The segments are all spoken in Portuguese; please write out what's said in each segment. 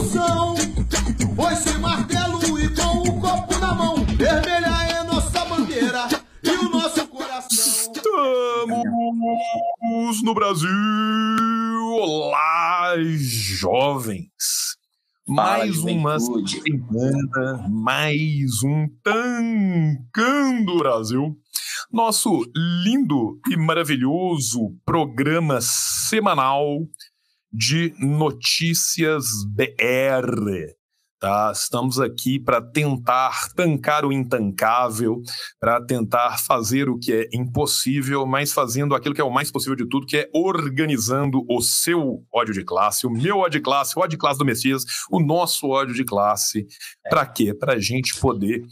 revolução. Foi sem martelo e com o copo na mão. Vermelha é nossa bandeira e o nosso coração. Estamos no Brasil! Olá, jovens! Mais uma semana, mais um Tancando Brasil. Nosso lindo e maravilhoso programa semanal de notícias BR. Tá? Estamos aqui para tentar tancar o intancável, para tentar fazer o que é impossível, mas fazendo aquilo que é o mais possível de tudo, que é organizando o seu ódio de classe, o meu ódio de classe, o ódio de classe do Messias, o nosso ódio de classe. Para quê? Para a gente poder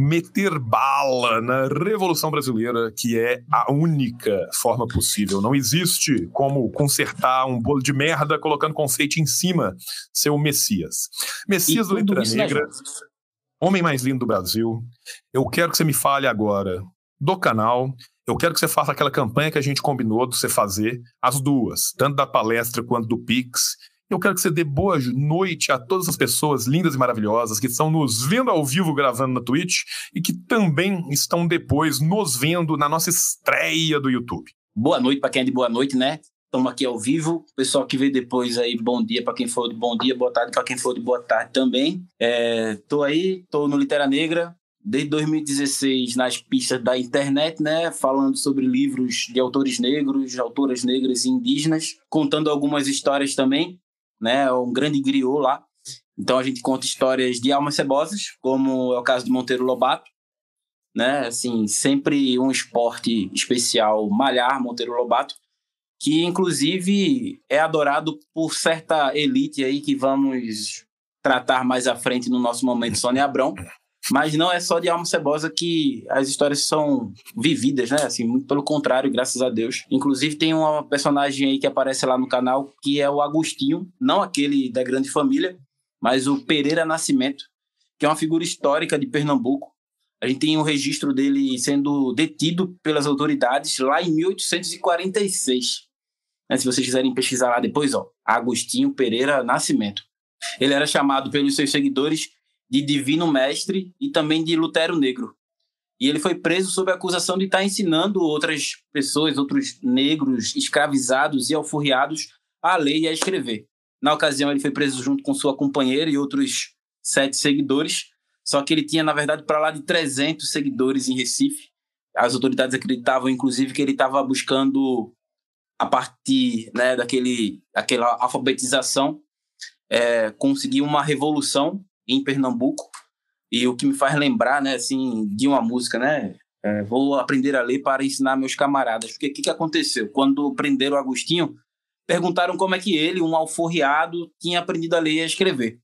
meter bala na Revolução Brasileira, que é a única forma possível. Não existe como consertar um bolo de merda colocando confeite em cima, seu Messias. Messias do Letra Negra, homem mais lindo do Brasil, eu quero que você me fale agora do canal, eu quero que você faça aquela campanha que a gente combinou de você fazer, as duas, tanto da palestra quanto do Pix, eu quero que você dê boa noite a todas as pessoas lindas e maravilhosas que estão nos vendo ao vivo gravando na Twitch e que também estão depois nos vendo na nossa estreia do YouTube. Boa noite para quem é de boa noite, né? Estamos aqui ao vivo. Pessoal que vê depois aí, bom dia para quem for de bom dia, boa tarde para quem for de boa tarde também. É, aí, estou no Litera Negra, desde 2016 nas pistas da internet, né, falando sobre livros de autores negros, autoras negras e indígenas, contando algumas histórias também né? É um grande griot lá. Então a gente conta histórias de almas cebosas, como é o caso de Monteiro Lobato, né? Assim, sempre um esporte especial, malhar Monteiro Lobato, que inclusive é adorado por certa elite aí que vamos tratar mais à frente no nosso momento Sônia Abrão, mas não é só de alma cebosa que as histórias são vividas, né? Assim, muito pelo contrário, graças a Deus. Inclusive tem uma personagem aí que aparece lá no canal que é o Agostinho, não aquele da grande família, mas o Pereira Nascimento, que é uma figura histórica de Pernambuco. A gente tem um registro dele sendo detido pelas autoridades lá em 1846. Né? Se vocês quiserem pesquisar lá depois, ó, Agostinho Pereira Nascimento. Ele era chamado pelos seus seguidores de Divino Mestre e também de Lutero Negro. E ele foi preso sob a acusação de estar ensinando outras pessoas, outros negros escravizados e alforriados a ler e a escrever. Na ocasião, ele foi preso junto com sua companheira e outros sete seguidores, só que ele tinha, na verdade, para lá de 300 seguidores em Recife. As autoridades acreditavam, inclusive, que ele estava buscando, a partir né, daquele, daquela alfabetização, é, conseguir uma revolução em Pernambuco. E o que me faz lembrar, né, assim, de uma música, né? É, vou aprender a ler para ensinar meus camaradas. Porque o que, que aconteceu? Quando prenderam o Agostinho, perguntaram como é que ele, um alforriado, tinha aprendido a ler e a escrever.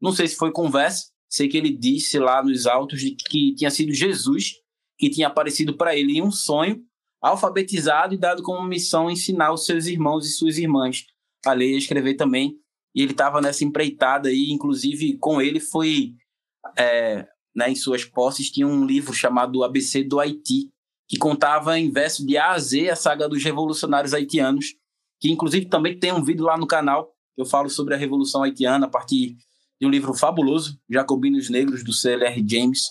Não sei se foi conversa, sei que ele disse lá nos autos que tinha sido Jesus que tinha aparecido para ele em um sonho, alfabetizado e dado como missão ensinar os seus irmãos e suas irmãs a ler e escrever também e ele estava nessa empreitada aí, inclusive com ele foi, é, né, em suas posses, tinha um livro chamado ABC do Haiti, que contava em verso de A a Z a saga dos revolucionários haitianos, que inclusive também tem um vídeo lá no canal, que eu falo sobre a Revolução Haitiana a partir de um livro fabuloso, Jacobinos Negros, do CLR James.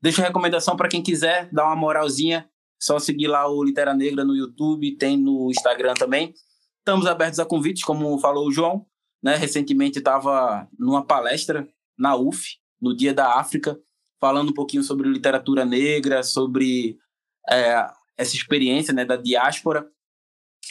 Deixo a recomendação para quem quiser dar uma moralzinha, só seguir lá o Litera Negra no YouTube, tem no Instagram também. Estamos abertos a convites, como falou o João. Né? Recentemente estava numa palestra na UF, no Dia da África, falando um pouquinho sobre literatura negra, sobre é, essa experiência né, da diáspora.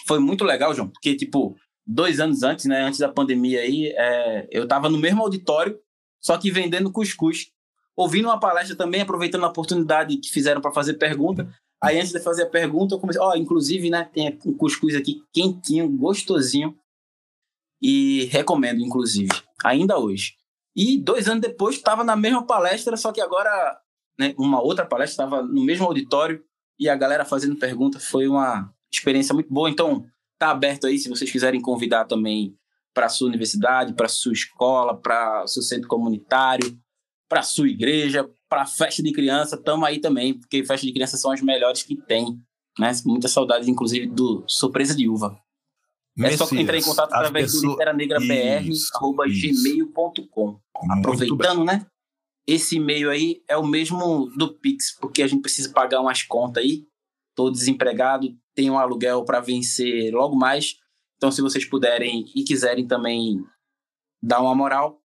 Foi muito legal, João, porque, tipo, dois anos antes, né, antes da pandemia aí, é, eu estava no mesmo auditório, só que vendendo cuscuz. Ouvindo uma palestra também, aproveitando a oportunidade que fizeram para fazer pergunta. Aí, antes de fazer a pergunta, eu comecei, ó, oh, inclusive, né, tem um cuscuz aqui quentinho, gostosinho e recomendo, inclusive, ainda hoje. E dois anos depois estava na mesma palestra, só que agora, né, uma outra palestra, estava no mesmo auditório e a galera fazendo pergunta. Foi uma experiência muito boa. Então, tá aberto aí se vocês quiserem convidar também para sua universidade, para sua escola, para seu centro comunitário, para sua igreja, para festa de criança, estamos aí também, porque festa de criança são as melhores que tem, né? Muita saudade, inclusive, do Surpresa de Uva. É só entrar em contato através pessoa... do literanegrabr.gmail.com. Aproveitando, né? Esse e-mail aí é o mesmo do Pix, porque a gente precisa pagar umas contas aí. Tô desempregado, tenho um aluguel para vencer logo mais. Então, se vocês puderem e quiserem também dar uma moral,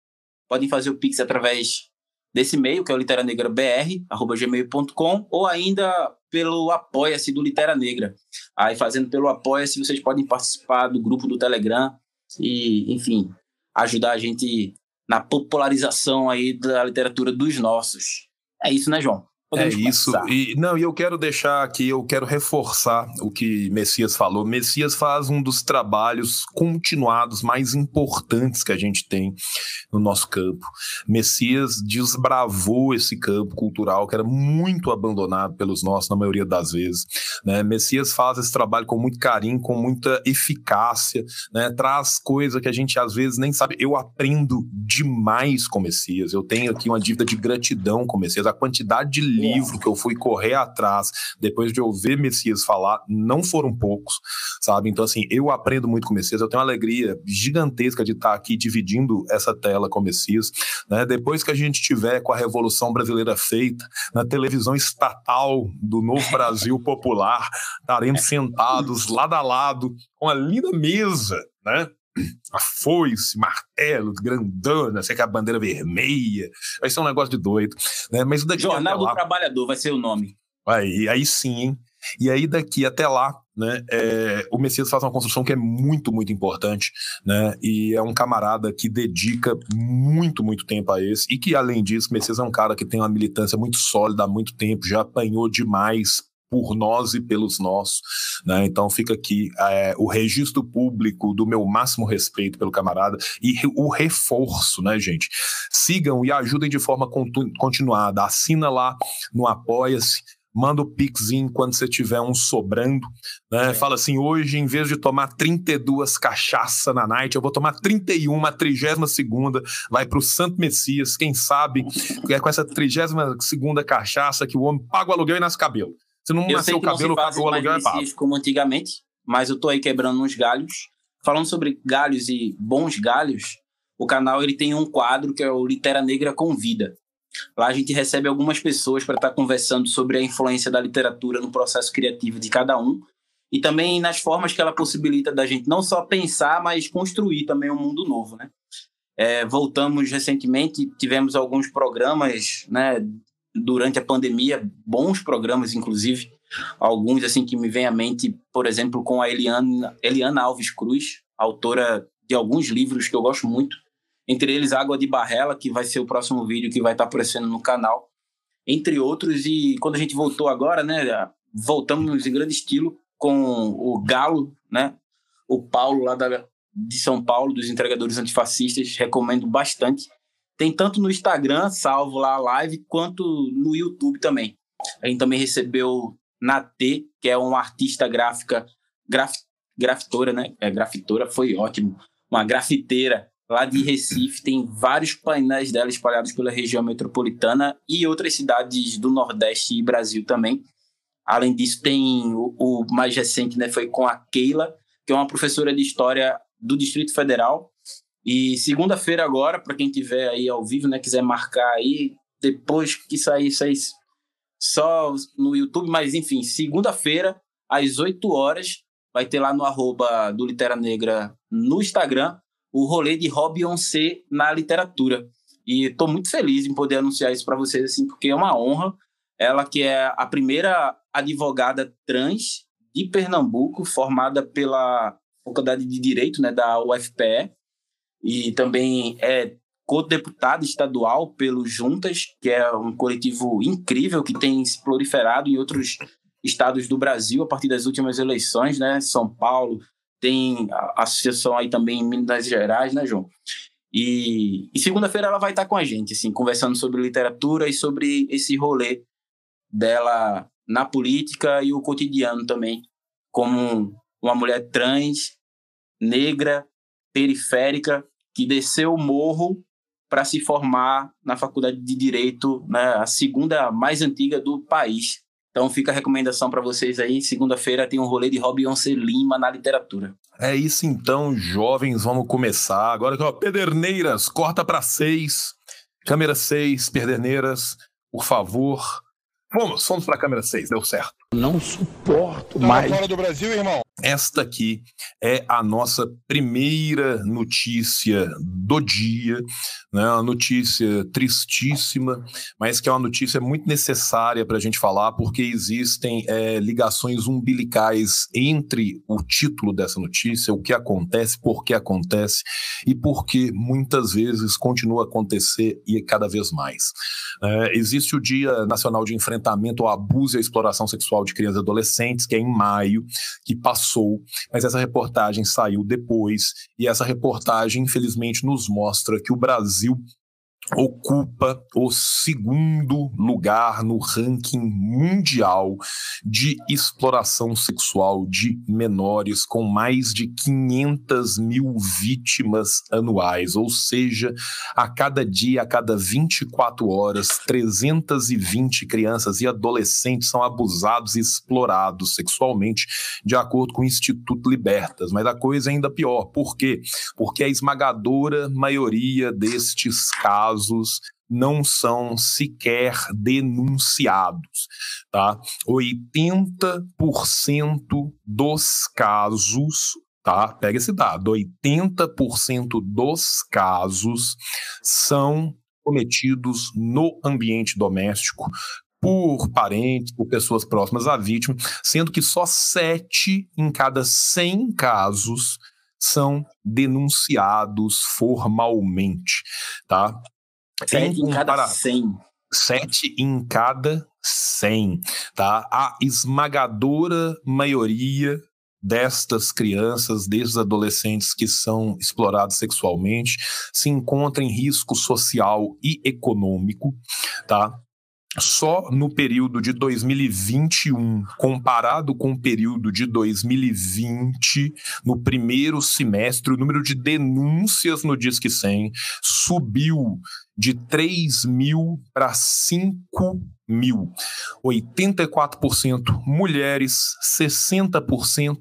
podem fazer o Pix através desse e-mail, que é o literanegrabr.gmail.com, ou ainda pelo Apoia-se do Litera Negra. Aí, fazendo pelo Apoia-se, vocês podem participar do grupo do Telegram e, enfim, ajudar a gente na popularização aí da literatura dos nossos. É isso, né, João? Podemos é isso. E não, e eu quero deixar aqui, eu quero reforçar o que Messias falou. Messias faz um dos trabalhos continuados mais importantes que a gente tem no nosso campo. Messias desbravou esse campo cultural que era muito abandonado pelos nossos na maioria das vezes. Né? Messias faz esse trabalho com muito carinho, com muita eficácia, né? traz coisa que a gente às vezes nem sabe. Eu aprendo demais com Messias. Eu tenho aqui uma dívida de gratidão com Messias. A quantidade de livro que eu fui correr atrás depois de ouvir Messias falar, não foram poucos, sabe? Então, assim, eu aprendo muito com Messias, eu tenho uma alegria gigantesca de estar aqui dividindo essa tela com Messias, né? Depois que a gente tiver com a Revolução Brasileira feita, na televisão estatal do Novo Brasil Popular, estaremos sentados lado a lado com a linda mesa, né? A foice, martelo, grandona, sei que a bandeira vermelha, vai ser um negócio de doido. Né? Mas daqui Jornal do lá, Trabalhador vai ser o nome. Aí, aí sim, hein? E aí daqui até lá, né, é, o Messias faz uma construção que é muito, muito importante, né, e é um camarada que dedica muito, muito tempo a esse, e que além disso, o Messias é um cara que tem uma militância muito sólida há muito tempo, já apanhou demais por nós e pelos nossos. Né? Então fica aqui é, o registro público do meu máximo respeito pelo camarada e o reforço, né, gente? Sigam e ajudem de forma continuada. Assina lá no Apoia-se manda o pixinho quando você tiver um sobrando, né? É. Fala assim, hoje em vez de tomar 32 cachaça na night, eu vou tomar 31, a 32 segunda, vai pro Santo Messias, quem sabe, é com essa 32 segunda cachaça que o homem paga o aluguel e nasce cabelo. Se não eu nascer o cabelo, não se o aluguel é pago. como antigamente, mas eu tô aí quebrando uns galhos. Falando sobre galhos e bons galhos, o canal ele tem um quadro que é o Litera Negra Convida. Lá a gente recebe algumas pessoas para estar tá conversando sobre a influência da literatura no processo criativo de cada um e também nas formas que ela possibilita da gente não só pensar, mas construir também um mundo novo, né? É, voltamos recentemente, tivemos alguns programas, né, durante a pandemia, bons programas, inclusive, alguns assim que me vem à mente, por exemplo, com a Eliana, Eliana Alves Cruz, autora de alguns livros que eu gosto muito, entre eles Água de Barrela, que vai ser o próximo vídeo que vai estar aparecendo no canal, entre outros, e quando a gente voltou agora, né, voltamos em grande estilo com o Galo, né, o Paulo lá da, de São Paulo, dos entregadores antifascistas, recomendo bastante. Tem tanto no Instagram, salvo lá a live, quanto no YouTube também. A gente também recebeu Natê, que é uma artista gráfica, graf, grafitora, né? É, grafitora foi ótimo. Uma grafiteira lá de Recife. Tem vários painéis dela espalhados pela região metropolitana e outras cidades do Nordeste e Brasil também. Além disso, tem o, o mais recente, né? Foi com a Keila, que é uma professora de História do Distrito Federal e segunda-feira agora, para quem tiver aí ao vivo, né, quiser marcar aí, depois que sair, sair só no YouTube, mas enfim, segunda-feira, às 8 horas, vai ter lá no arroba do Litera Negra no Instagram o rolê de Hobby C na literatura. E estou muito feliz em poder anunciar isso para vocês, assim, porque é uma honra. Ela que é a primeira advogada trans de Pernambuco, formada pela Faculdade de Direito né, da UFPE, e também é co-deputado estadual pelo Juntas, que é um coletivo incrível que tem se proliferado em outros estados do Brasil a partir das últimas eleições, né? São Paulo, tem a associação aí também em Minas Gerais, né, João? E, e segunda-feira ela vai estar com a gente, assim, conversando sobre literatura e sobre esse rolê dela na política e o cotidiano também, como uma mulher trans, negra, periférica, que desceu o morro para se formar na Faculdade de Direito, né, a segunda mais antiga do país. Então fica a recomendação para vocês aí. Segunda-feira tem um rolê de Beyoncé Lima na literatura. É isso então, jovens, vamos começar. Agora, Pederneiras, corta para seis. Câmera seis, Pederneiras, por favor. Vamos, fomos para a câmera 6, deu certo. Não suporto tá mais. fora do Brasil, irmão. Esta aqui é a nossa primeira notícia do dia, né? Uma notícia tristíssima, mas que é uma notícia muito necessária para a gente falar, porque existem é, ligações umbilicais entre o título dessa notícia, o que acontece, por que acontece e por que muitas vezes continua a acontecer e cada vez mais. É, existe o Dia Nacional de Enfrentamento ao Abuso e à Exploração Sexual de Crianças e Adolescentes, que é em maio, que passou, mas essa reportagem saiu depois, e essa reportagem, infelizmente, nos mostra que o Brasil ocupa o segundo lugar no ranking mundial de exploração sexual de menores, com mais de 500 mil vítimas anuais, ou seja, a cada dia, a cada 24 horas, 320 crianças e adolescentes são abusados e explorados sexualmente, de acordo com o Instituto Libertas. Mas a coisa é ainda pior, por quê? Porque a esmagadora maioria destes casos casos não são sequer denunciados, tá? 80% dos casos, tá? Pega esse dado, 80% dos casos são cometidos no ambiente doméstico por parentes, por pessoas próximas à vítima, sendo que só 7 em cada 100 casos são denunciados formalmente, tá? Sete em cada cem. Sete em cada cem, tá? A esmagadora maioria destas crianças, desses adolescentes que são explorados sexualmente, se encontra em risco social e econômico, tá? só no período de 2021, comparado com o período de 2020, no primeiro semestre, o número de denúncias no Disque 100 subiu de 3 mil para 5 mil. 84% mulheres, 60%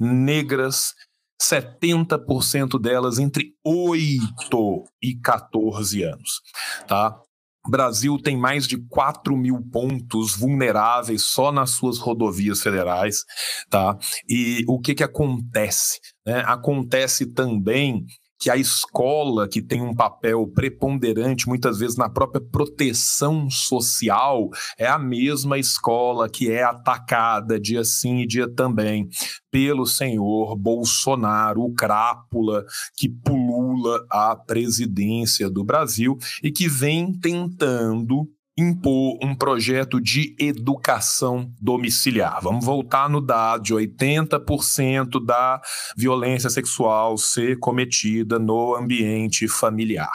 negras, 70% delas entre 8 e 14 anos, tá? Brasil tem mais de 4 mil pontos vulneráveis só nas suas rodovias federais, tá? E o que que acontece? Né? Acontece também que a escola, que tem um papel preponderante muitas vezes na própria proteção social, é a mesma escola que é atacada dia sim e dia também pelo senhor Bolsonaro, o crápula que pulula a presidência do Brasil e que vem tentando impor um projeto de educação domiciliar. Vamos voltar no dado de 80% da violência sexual ser cometida no ambiente familiar.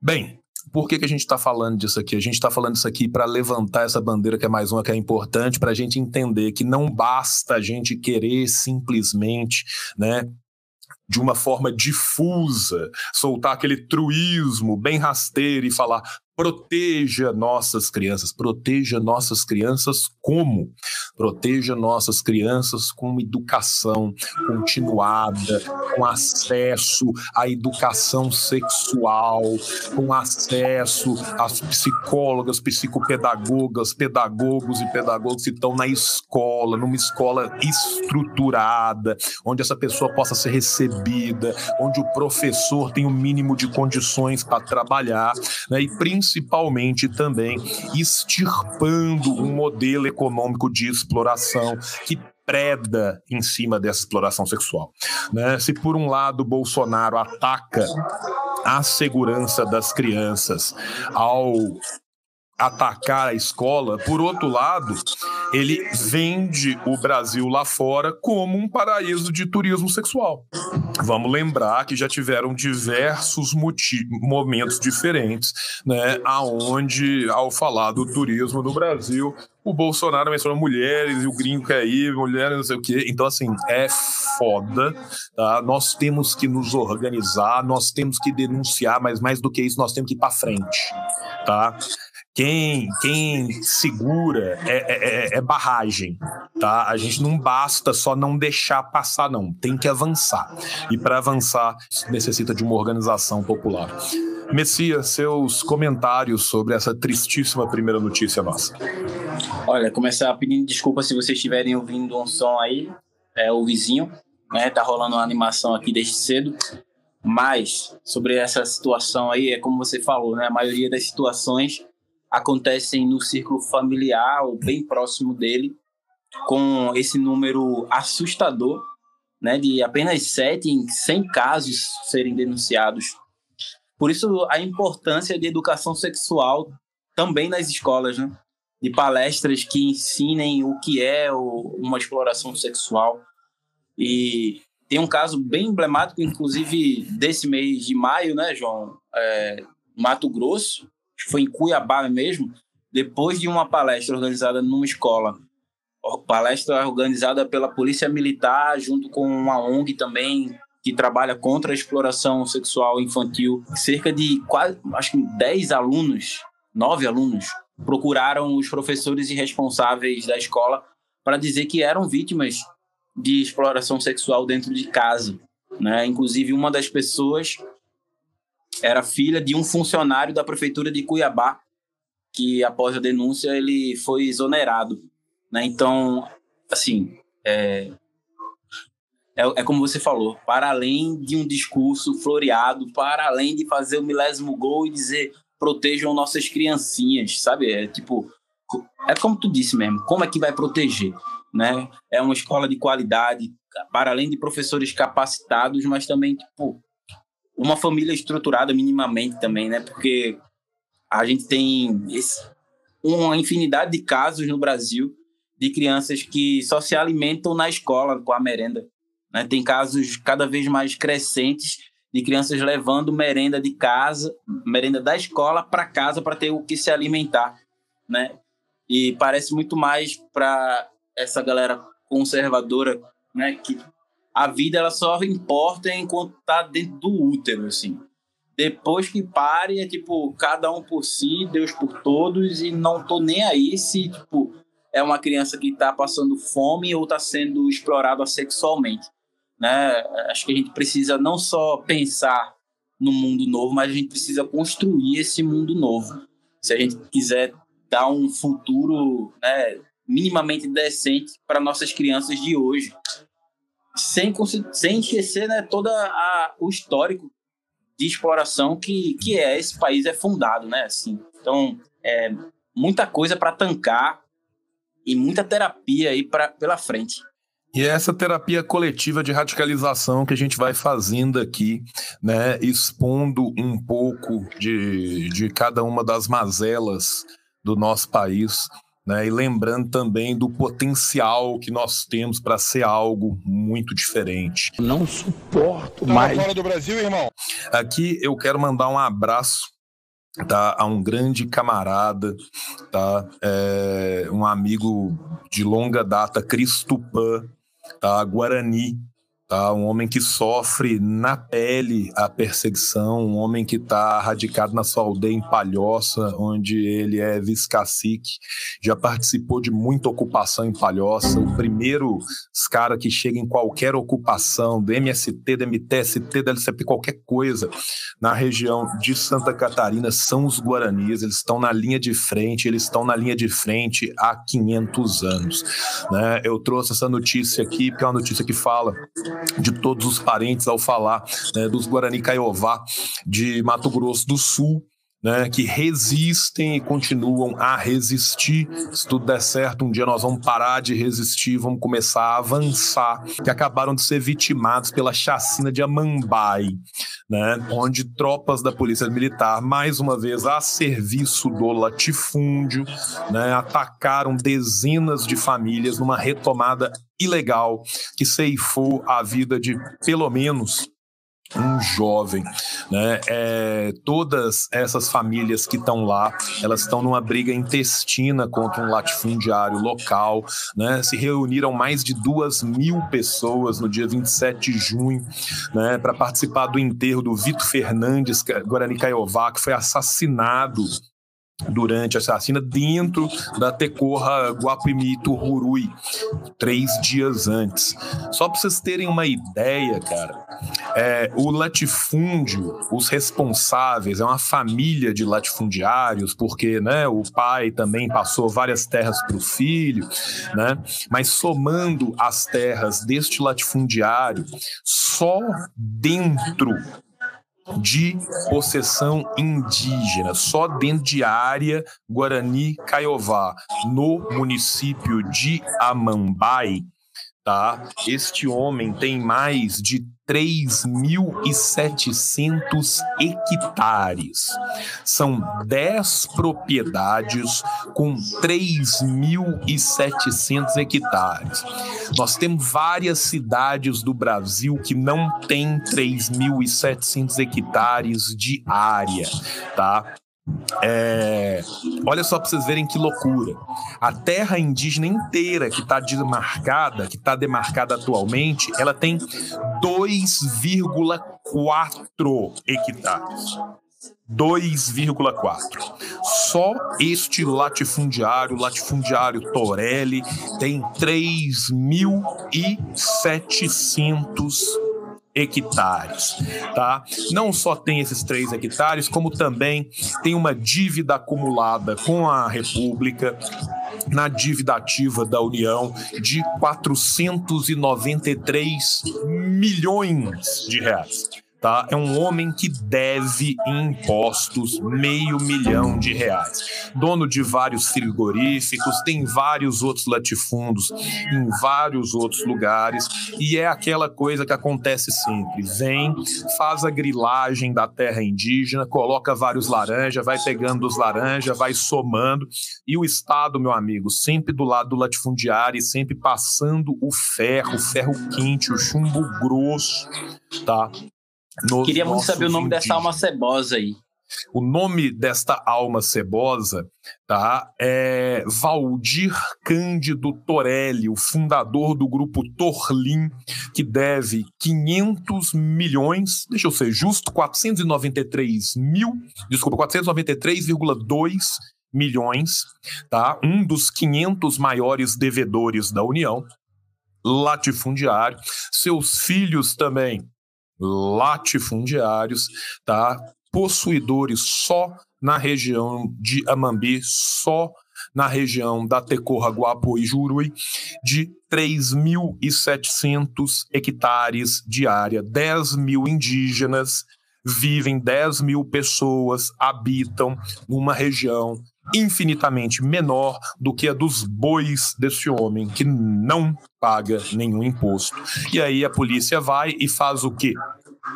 Bem, por que, que a gente está falando disso aqui? A gente está falando isso aqui para levantar essa bandeira, que é mais uma que é importante, para a gente entender que não basta a gente querer simplesmente né, de uma forma difusa, soltar aquele truísmo bem rasteiro e falar: proteja nossas crianças. Proteja nossas crianças como? Proteja nossas crianças com educação continuada, com acesso à educação sexual, com acesso às psicólogas, psicopedagogas, pedagogos e pedagogos que estão na escola, numa escola estruturada, onde essa pessoa possa ser recebida, onde o professor tem o mínimo de condições para trabalhar, né? e principalmente principalmente também extirpando um modelo econômico de exploração que preda em cima dessa exploração sexual. Né? Se por um lado Bolsonaro ataca a segurança das crianças ao atacar a escola, por outro lado, ele vende o Brasil lá fora como um paraíso de turismo sexual. Vamos lembrar que já tiveram diversos momentos diferentes, né, aonde ao falar do turismo no Brasil, o Bolsonaro mencionou mulheres e o gringo quer ir, mulheres não sei o quê. Então, assim, é foda, tá? Nós temos que nos organizar, nós temos que denunciar, mas mais do que isso, nós temos que ir para frente, tá? Quem, quem segura é, é, é, é, barragem, tá? A gente não basta só não deixar passar, não. Tem que avançar. E para avançar, necessita de uma organização popular. Messias, seus comentários sobre essa tristíssima primeira notícia nossa. Olha, começar pedindo desculpa se vocês estiverem ouvindo um som aí, é o vizinho, né? Tá rolando uma animação aqui desde cedo. Mas sobre essa situação aí, é como você falou, né? A maioria das situações acontecem no círculo familiar ou bem próximo dele, com esse número assustador, né, de apenas 7 em 100 casos serem denunciados. Por isso, a importância de educação sexual também nas escolas, né? de palestras que ensinem o que é uma exploração sexual. E tem um caso bem emblemático, inclusive, desse mês de maio, né, João? É, Mato Grosso, foi em Cuiabá mesmo, depois de uma palestra organizada numa escola, palestra organizada pela Polícia Militar, junto com uma ONG também, que trabalha contra a exploração sexual infantil. Cerca de quase, acho que 10 alunos, 9 alunos, procuraram os professores e responsáveis da escola para dizer que eram vítimas de exploração sexual dentro de casa. Né? Inclusive, uma das pessoas era filha de um funcionário da prefeitura de Cuiabá, que após a denúncia ele foi exonerado. Né? Então, assim, é, é, é, como você falou, para além de um discurso floreado, para além de fazer o milésimo gol e dizer protejam nossas criancinhas, sabe? É tipo, é como tu disse mesmo, como é que vai proteger? Né? É uma escola de qualidade, para além de professores capacitados, mas também, tipo, uma família estruturada minimamente também, né? Porque a gente tem esse, uma infinidade de casos no Brasil de crianças que só se alimentam na escola com a merenda. Né? Tem casos cada vez mais crescentes de crianças levando merenda de casa, merenda da escola para casa para ter o que se alimentar, né? E parece muito mais para essa galera conservadora, né, que a vida ela só importa enquanto tá dentro do útero, assim. Depois que pare, é tipo, cada um por si, Deus por todos, e não tô nem aí se, tipo, é uma criança que tá passando fome ou tá sendo explorada sexualmente, né? Acho que a gente precisa não só pensar no mundo novo, mas a gente precisa construir esse mundo novo. Se a gente quiser dar um futuro, né, minimamente decente para nossas crianças de hoje sem, sem esquecer né, todo o histórico de exploração que, que é esse país é fundado, né? Assim, então, é muita coisa para tancar e muita terapia aí pra, pela frente. E é essa terapia coletiva de radicalização que a gente vai fazendo aqui, né, expondo um pouco de, de cada uma das mazelas do nosso país, né? E lembrando também do potencial que nós temos para ser algo muito diferente. Não suporto tá mais. fora do Brasil, irmão. Aqui eu quero mandar um abraço tá, a um grande camarada, tá, é, um amigo de longa data, Cristupã, tá, Guarani, Tá? Um homem que sofre na pele a perseguição, um homem que está radicado na sua aldeia em Palhoça, onde ele é vice-cacique, já participou de muita ocupação em Palhoça. O primeiro cara que chega em qualquer ocupação, do MST, do MTST, da LCP, qualquer coisa, na região de Santa Catarina, são os Guaranis. Eles estão na linha de frente, eles estão na linha de frente há 500 anos. Né? Eu trouxe essa notícia aqui, porque é uma notícia que fala de todos os parentes ao falar né, dos Guarani Caiová de Mato Grosso do Sul, né, que resistem e continuam a resistir. Se tudo der certo, um dia nós vamos parar de resistir, vamos começar a avançar, que acabaram de ser vitimados pela chacina de Amambai, né, onde tropas da Polícia Militar, mais uma vez a serviço do latifúndio, né, atacaram dezenas de famílias numa retomada ilegal que ceifou a vida de pelo menos um jovem, né? É, todas essas famílias que estão lá, elas estão numa briga intestina contra um latifundiário local, né? Se reuniram mais de duas mil pessoas no dia 27 de junho, né? Para participar do enterro do Vitor Fernandes Guarani Caiová, que foi assassinado durante a assassina dentro da Tecorra Guapimi Tururui, três dias antes. Só para vocês terem uma ideia, cara, é, o latifúndio, os responsáveis, é uma família de latifundiários, porque né, o pai também passou várias terras para o filho, né? mas somando as terras deste latifundiário, só dentro de possessão indígena, só dentro de área Guarani Caiová, no município de Amambai, tá? Este homem tem mais de 3.700 hectares. São 10 propriedades com 3.700 hectares. Nós temos várias cidades do Brasil que não têm 3.700 hectares de área, tá? É, olha só para vocês verem que loucura. A terra indígena inteira que está demarcada, que está demarcada atualmente, ela tem 2,4 hectares. 2,4. Só este latifundiário, latifundiário Torelli, tem 3.700 hectares, tá? Não só tem esses três hectares, como também tem uma dívida acumulada com a República na dívida ativa da União de 493 milhões de reais tá? É um homem que deve impostos meio milhão de reais. Dono de vários frigoríficos, tem vários outros latifúndios em vários outros lugares e é aquela coisa que acontece sempre. Vem, faz a grilagem da terra indígena, coloca vários laranjas, vai pegando os laranjas, vai somando e o Estado, meu amigo, sempre do lado do latifundiário e sempre passando o ferro, o ferro quente, o chumbo grosso, tá? Queria muito saber o nome dessa alma cebosa aí. O nome desta alma cebosa tá, é Valdir Cândido Torelli, o fundador do grupo Torlim, que deve 500 milhões, deixa eu ser justo, 493 mil, desculpa, 493,2 milhões, tá? Um dos 500 maiores devedores da União, latifundiário. Seus filhos também latifundiários, tá? possuidores só na região de Amambi, só na região da Tecorra, Guapo e Jurui, de 3.700 hectares de área, 10 mil indígenas vivem, 10 mil pessoas habitam numa região infinitamente menor do que a dos bois desse homem, que não paga nenhum imposto. E aí a polícia vai e faz o quê?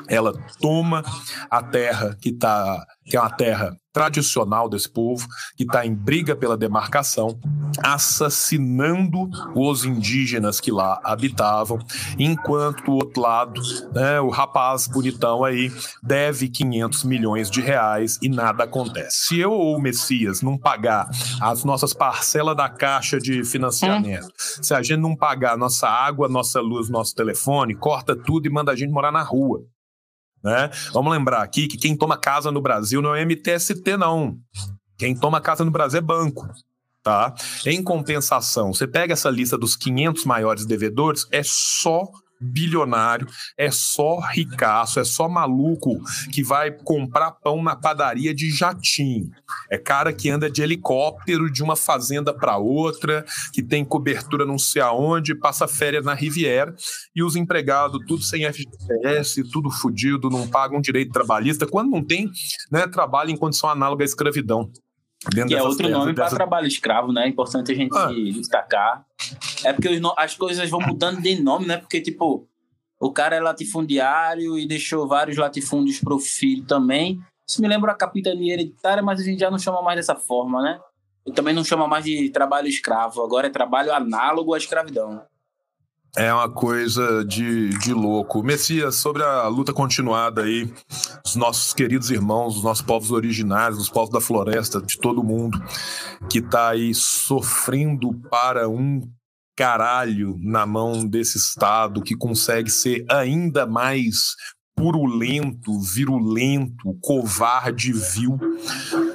Ela toma a terra que está que é uma terra tradicional desse povo, que está em briga pela demarcação, assassinando os indígenas que lá habitavam, enquanto do outro lado, né, o rapaz bonitão aí deve 500 milhões de reais e nada acontece. Se eu ou o Messias não pagar as nossas parcelas da caixa de financiamento, hum. se a gente não pagar nossa água, nossa luz, nosso telefone, corta tudo e manda a gente morar na rua. Né? Vamos lembrar aqui que quem toma casa no Brasil não é MTST, não. Quem toma casa no Brasil é banco. Tá? Em compensação, você pega essa lista dos 500 maiores devedores, é só bilionário, é só ricaço, é só maluco que vai comprar pão na padaria de jatinho. É cara que anda de helicóptero de uma fazenda para outra, que tem cobertura não sei aonde, passa férias na Riviera e os empregados tudo sem FGTS, tudo fudido, não pagam direito trabalhista, quando não tem, né, trabalho em condição análoga à escravidão. Que é outro nome para trabalho escravo, né? É importante a gente ah. destacar. É porque as coisas vão mudando de nome, né? Porque, tipo, o cara é latifundiário e deixou vários latifúndios pro filho também. Isso me lembra a capitania hereditária, mas a gente já não chama mais dessa forma, né? E também não chama mais de trabalho escravo. Agora é trabalho análogo à escravidão. É uma coisa de, de louco. Messias, sobre a luta continuada aí, os nossos queridos irmãos, os nossos povos originários, os povos da floresta, de todo mundo, que está aí sofrendo para um caralho na mão desse Estado que consegue ser ainda mais purulento, virulento, covarde, vil.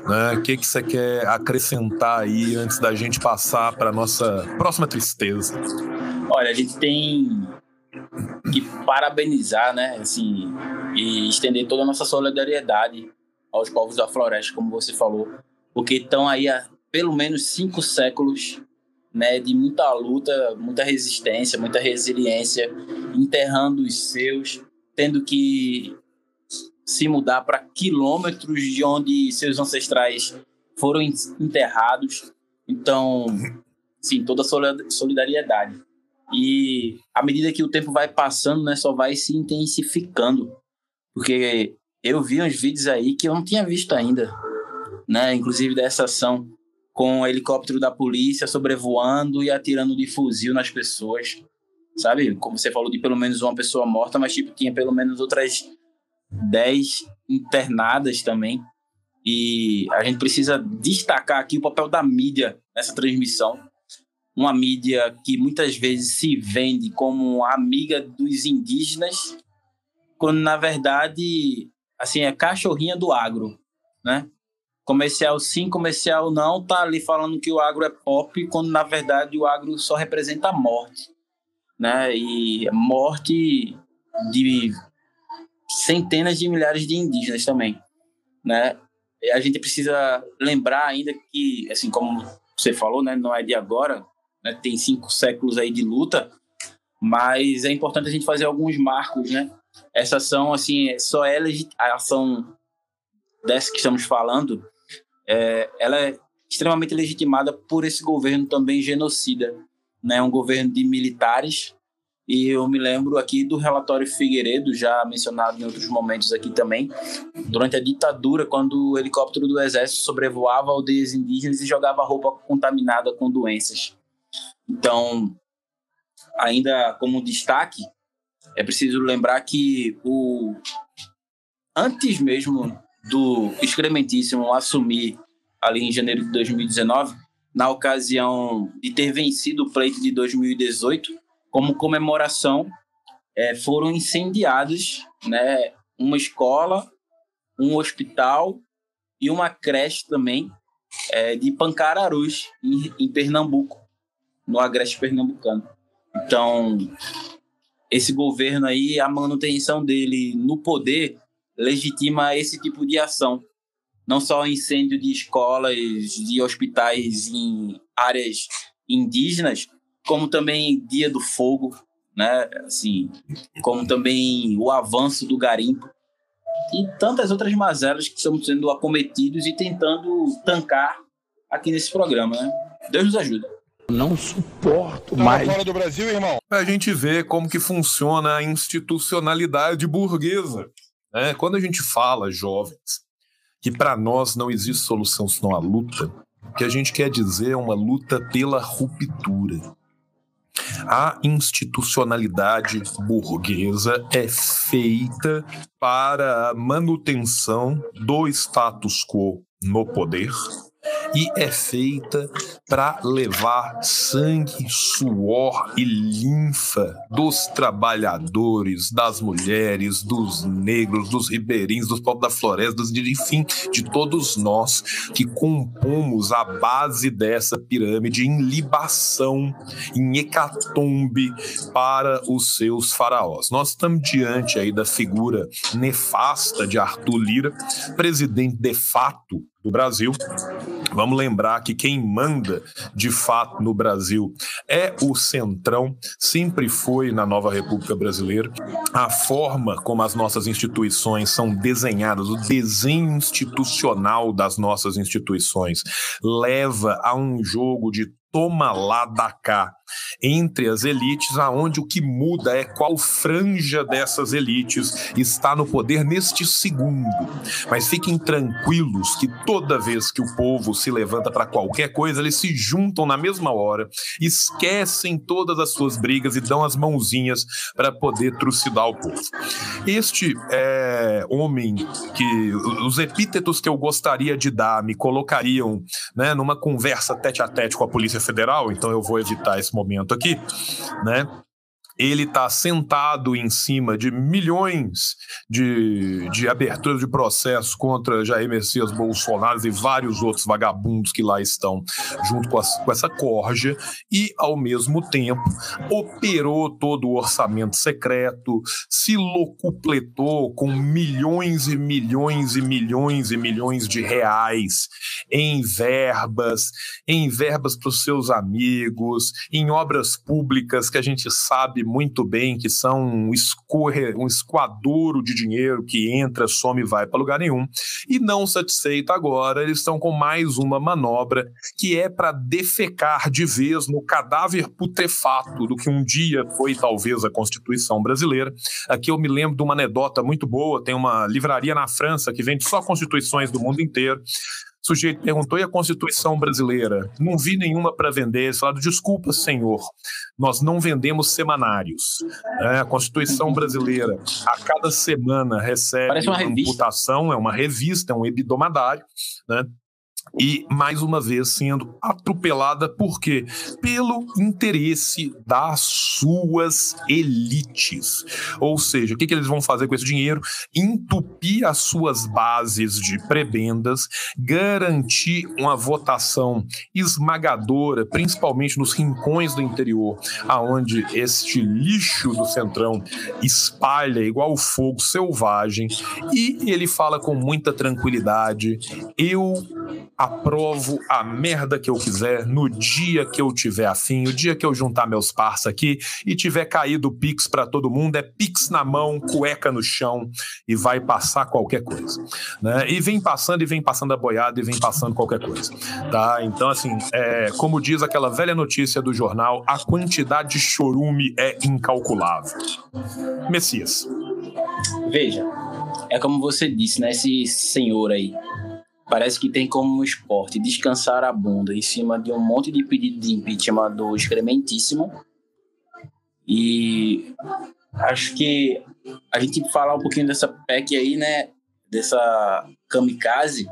Né? O que, que você quer acrescentar aí antes da gente passar para nossa próxima tristeza? Olha, a gente tem que parabenizar, né, assim, e estender toda a nossa solidariedade aos povos da floresta, como você falou, porque estão aí há pelo menos cinco séculos né, de muita luta, muita resistência, muita resiliência, enterrando os seus, tendo que se mudar para quilômetros de onde seus ancestrais foram enterrados. Então, sim, toda a solidariedade. E à medida que o tempo vai passando, né, só vai se intensificando. Porque eu vi uns vídeos aí que eu não tinha visto ainda, né, inclusive dessa ação com o helicóptero da polícia sobrevoando e atirando de fuzil nas pessoas. Sabe? Como você falou de pelo menos uma pessoa morta, mas tipo tinha pelo menos outras 10 internadas também. E a gente precisa destacar aqui o papel da mídia nessa transmissão. Uma mídia que muitas vezes se vende como amiga dos indígenas, quando na verdade assim é cachorrinha do agro, né? comercial sim, comercial não, tá ali falando que o agro é pop, quando na verdade o agro só representa a morte, né? E morte de centenas de milhares de indígenas também, né? E a gente precisa lembrar ainda que, assim como você falou, né, não é de agora, né, tem cinco séculos aí de luta, mas é importante a gente fazer alguns marcos, né? Essa ação, assim, só é a ação dessa que estamos falando, é, ela é extremamente legitimada por esse governo também genocida, né? Um governo de militares. E eu me lembro aqui do relatório Figueiredo, já mencionado em outros momentos aqui também, durante a ditadura, quando o helicóptero do exército sobrevoava aldeias indígenas e jogava roupa contaminada com doenças. Então, ainda como destaque, é preciso lembrar que o antes mesmo do excrementíssimo assumir ali em janeiro de 2019, na ocasião de ter vencido o pleito de 2018, como comemoração, é, foram incendiados né, uma escola, um hospital e uma creche também é, de Pancararus, em, em Pernambuco, no agreste pernambucano. Então, esse governo aí, a manutenção dele no poder legitima esse tipo de ação. Não só incêndio de escolas, de hospitais em áreas indígenas, como também Dia do Fogo, né? Assim, como também o avanço do garimpo e tantas outras mazelas que estamos sendo acometidos e tentando tancar aqui nesse programa, né? Deus nos ajuda. Não suporto mais. fora do Brasil, irmão. A gente vê como que funciona a institucionalidade burguesa. É, quando a gente fala, jovens, que para nós não existe solução senão a luta, o que a gente quer dizer é uma luta pela ruptura. A institucionalidade burguesa é feita para a manutenção do status quo no poder e é feita para levar sangue, suor e linfa dos trabalhadores, das mulheres, dos negros, dos ribeirinhos, dos povos da floresta, dos, enfim, de todos nós que compomos a base dessa pirâmide em libação, em hecatombe para os seus faraós. Nós estamos diante aí da figura nefasta de Arthur Lira, presidente de fato do Brasil. Vamos lembrar que quem manda de fato no Brasil é o Centrão, sempre foi na nova República Brasileira. A forma como as nossas instituições são desenhadas, o desenho institucional das nossas instituições, leva a um jogo de toma lá da cá entre as elites, aonde o que muda é qual franja dessas elites está no poder neste segundo. Mas fiquem tranquilos que toda vez que o povo se levanta para qualquer coisa, eles se juntam na mesma hora, esquecem todas as suas brigas e dão as mãozinhas para poder trucidar o povo. Este é, homem que os epítetos que eu gostaria de dar me colocariam né, numa conversa tete a tete com a Polícia Federal, então eu vou evitar esse momento aqui, né? Ele está sentado em cima de milhões de, de aberturas de processo contra Jair Messias Bolsonaro e vários outros vagabundos que lá estão, junto com, com essa corja, e, ao mesmo tempo, operou todo o orçamento secreto, se locupletou com milhões e milhões e milhões e milhões de reais em verbas, em verbas para os seus amigos, em obras públicas que a gente sabe muito bem que são um, escorre, um escoadouro de dinheiro que entra, some e vai para lugar nenhum. E não satisfeito agora, eles estão com mais uma manobra que é para defecar de vez no cadáver putrefato do que um dia foi talvez a Constituição brasileira. Aqui eu me lembro de uma anedota muito boa, tem uma livraria na França que vende só constituições do mundo inteiro. O sujeito perguntou: e a Constituição brasileira? Não vi nenhuma para vender. Eles falaram: desculpa, senhor, nós não vendemos semanários. É, a Constituição brasileira, a cada semana, recebe uma, uma é uma revista, é um hebdomadário, né? E mais uma vez sendo atropelada por quê? Pelo interesse das suas elites. Ou seja, o que, que eles vão fazer com esse dinheiro? Entupir as suas bases de prebendas, garantir uma votação esmagadora, principalmente nos rincões do interior, aonde este lixo do centrão espalha igual fogo selvagem, e ele fala com muita tranquilidade: eu aprovo a merda que eu quiser no dia que eu tiver afim, o dia que eu juntar meus parça aqui e tiver caído Pix para todo mundo, é Pix na mão, cueca no chão e vai passar qualquer coisa. Né? E vem passando e vem passando a boiada e vem passando qualquer coisa. Tá? Então, assim, é, como diz aquela velha notícia do jornal, a quantidade de chorume é incalculável. Messias. Veja, é como você disse, né? Esse senhor aí, parece que tem como esporte descansar a bunda em cima de um monte de pedido de impeachment do excrementíssimo. E acho que a gente falar um pouquinho dessa PEC aí, né, dessa kamikaze,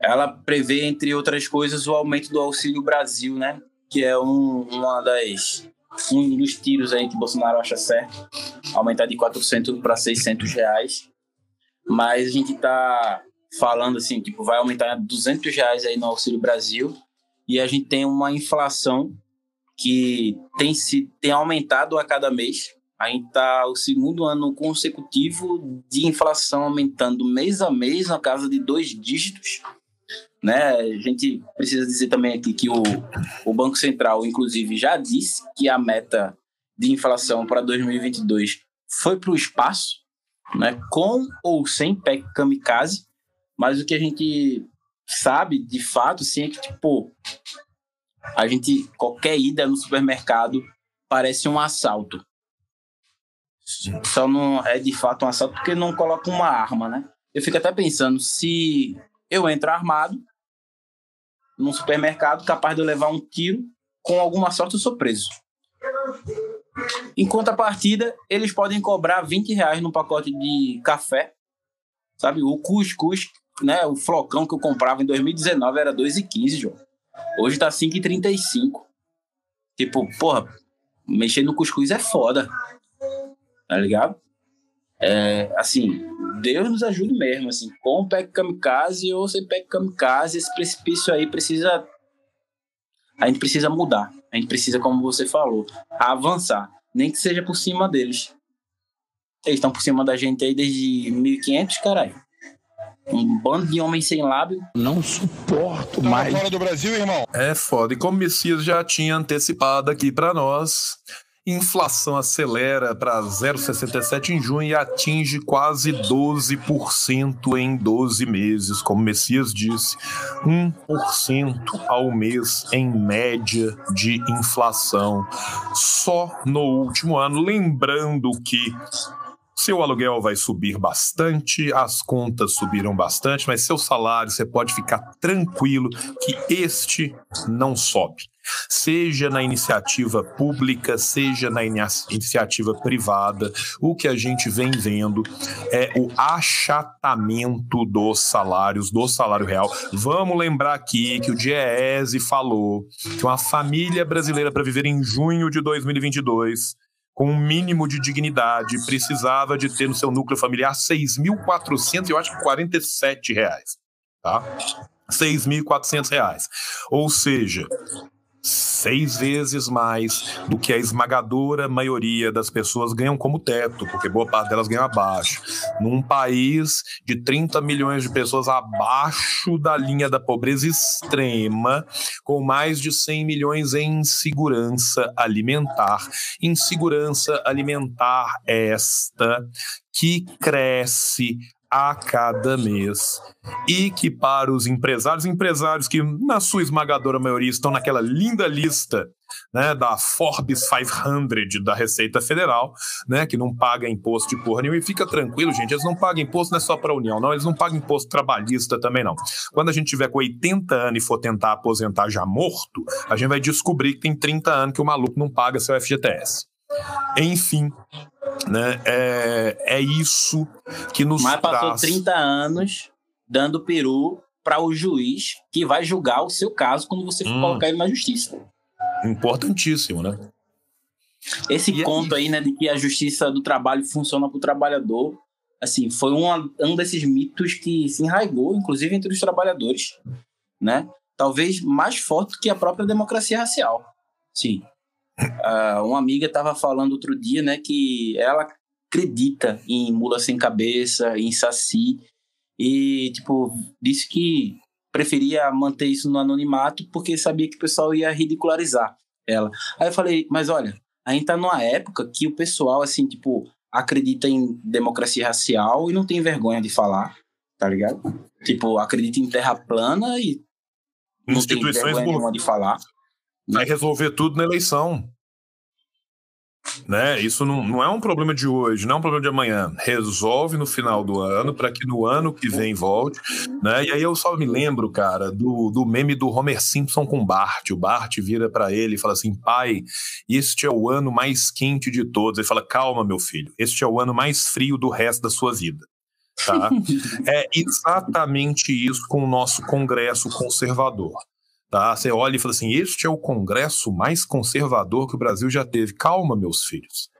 ela prevê, entre outras coisas, o aumento do Auxílio Brasil, né, que é um, uma das um dos tiros aí que Bolsonaro acha certo, aumentar de 400 para 600 reais. Mas a gente está falando assim, tipo, vai aumentar 200 reais aí no Auxílio Brasil e a gente tem uma inflação que tem, se, tem aumentado a cada mês. A gente está o segundo ano consecutivo de inflação aumentando mês a mês na casa de dois dígitos. Né? A gente precisa dizer também aqui que o, o Banco Central, inclusive, já disse que a meta de inflação para 2022 foi para o espaço, né? com ou sem PEC kamikaze. Mas o que a gente sabe, de fato, sim, é que, tipo, a gente, qualquer ida no supermercado parece um assalto. Só não é de fato um assalto porque não coloca uma arma, né? Eu fico até pensando, se eu entro armado num supermercado, capaz de eu levar um tiro, com alguma sorte eu sou preso. Em contrapartida, eles podem cobrar 20 reais no pacote de café, sabe? O cuscuz né, o flocão que eu comprava em 2019 era 2,15, João. Hoje tá 5,35. Tipo, porra, mexer no cuscuz é foda. Tá ligado? É, assim, Deus nos ajude mesmo, assim, com o PEC kamikaze ou sem PEC kamikaze, esse precipício aí precisa a gente precisa mudar. A gente precisa, como você falou, avançar, nem que seja por cima deles. Eles estão por cima da gente aí desde 1500, caralho. Um bando de homens sem lábio. Não suporto tá mais. fora do Brasil, irmão? É foda. E como o Messias já tinha antecipado aqui para nós, inflação acelera para 0,67 em junho e atinge quase 12% em 12 meses, como o Messias disse, 1% ao mês em média de inflação só no último ano. Lembrando que seu aluguel vai subir bastante, as contas subiram bastante, mas seu salário você pode ficar tranquilo que este não sobe. seja na iniciativa pública, seja na iniciativa privada, o que a gente vem vendo é o achatamento dos salários, do salário real. Vamos lembrar aqui que o Diese falou que uma família brasileira para viver em junho de 2022 com um mínimo de dignidade, precisava de ter no seu núcleo familiar 6.400, eu acho que 47 reais, tá? 6.400 reais. Ou seja, seis vezes mais do que a esmagadora maioria das pessoas ganham como teto, porque boa parte delas ganham abaixo. Num país de 30 milhões de pessoas abaixo da linha da pobreza extrema, com mais de 100 milhões em insegurança alimentar. Insegurança alimentar esta que cresce a cada mês. E que para os empresários, empresários que na sua esmagadora maioria estão naquela linda lista né, da Forbes 500 da Receita Federal, né, que não paga imposto de porra nenhuma. E fica tranquilo, gente, eles não pagam imposto não é só para a União, não, eles não pagam imposto trabalhista também não. Quando a gente tiver com 80 anos e for tentar aposentar já morto, a gente vai descobrir que tem 30 anos que o maluco não paga seu FGTS. Enfim, né? É, é isso que nos Mas passou traz... 30 anos dando peru para o juiz que vai julgar o seu caso quando você for hum. colocar ele na justiça. Importantíssimo, né? Esse e conto aí, né, de que a justiça do trabalho funciona para o trabalhador, assim, foi uma, um desses mitos que se enraigou, inclusive entre os trabalhadores, né? Talvez mais forte que a própria democracia racial. Sim. Uh, uma amiga estava falando outro dia, né, que ela acredita em mula sem cabeça, em saci, e, tipo, disse que preferia manter isso no anonimato porque sabia que o pessoal ia ridicularizar ela. Aí eu falei, mas olha, a gente tá numa época que o pessoal, assim, tipo, acredita em democracia racial e não tem vergonha de falar, tá ligado? Tipo, acredita em terra plana e não tem vergonha de falar. Vai resolver tudo na eleição. Né? Isso não, não é um problema de hoje, não é um problema de amanhã. Resolve no final do ano para que no ano que vem volte. Né? E aí eu só me lembro, cara, do, do meme do Homer Simpson com Bart. O Bart vira para ele e fala assim: pai, este é o ano mais quente de todos. Ele fala: calma, meu filho, este é o ano mais frio do resto da sua vida. Tá? é exatamente isso com o nosso Congresso conservador. Tá? Você olha e fala assim: este é o Congresso mais conservador que o Brasil já teve. Calma, meus filhos.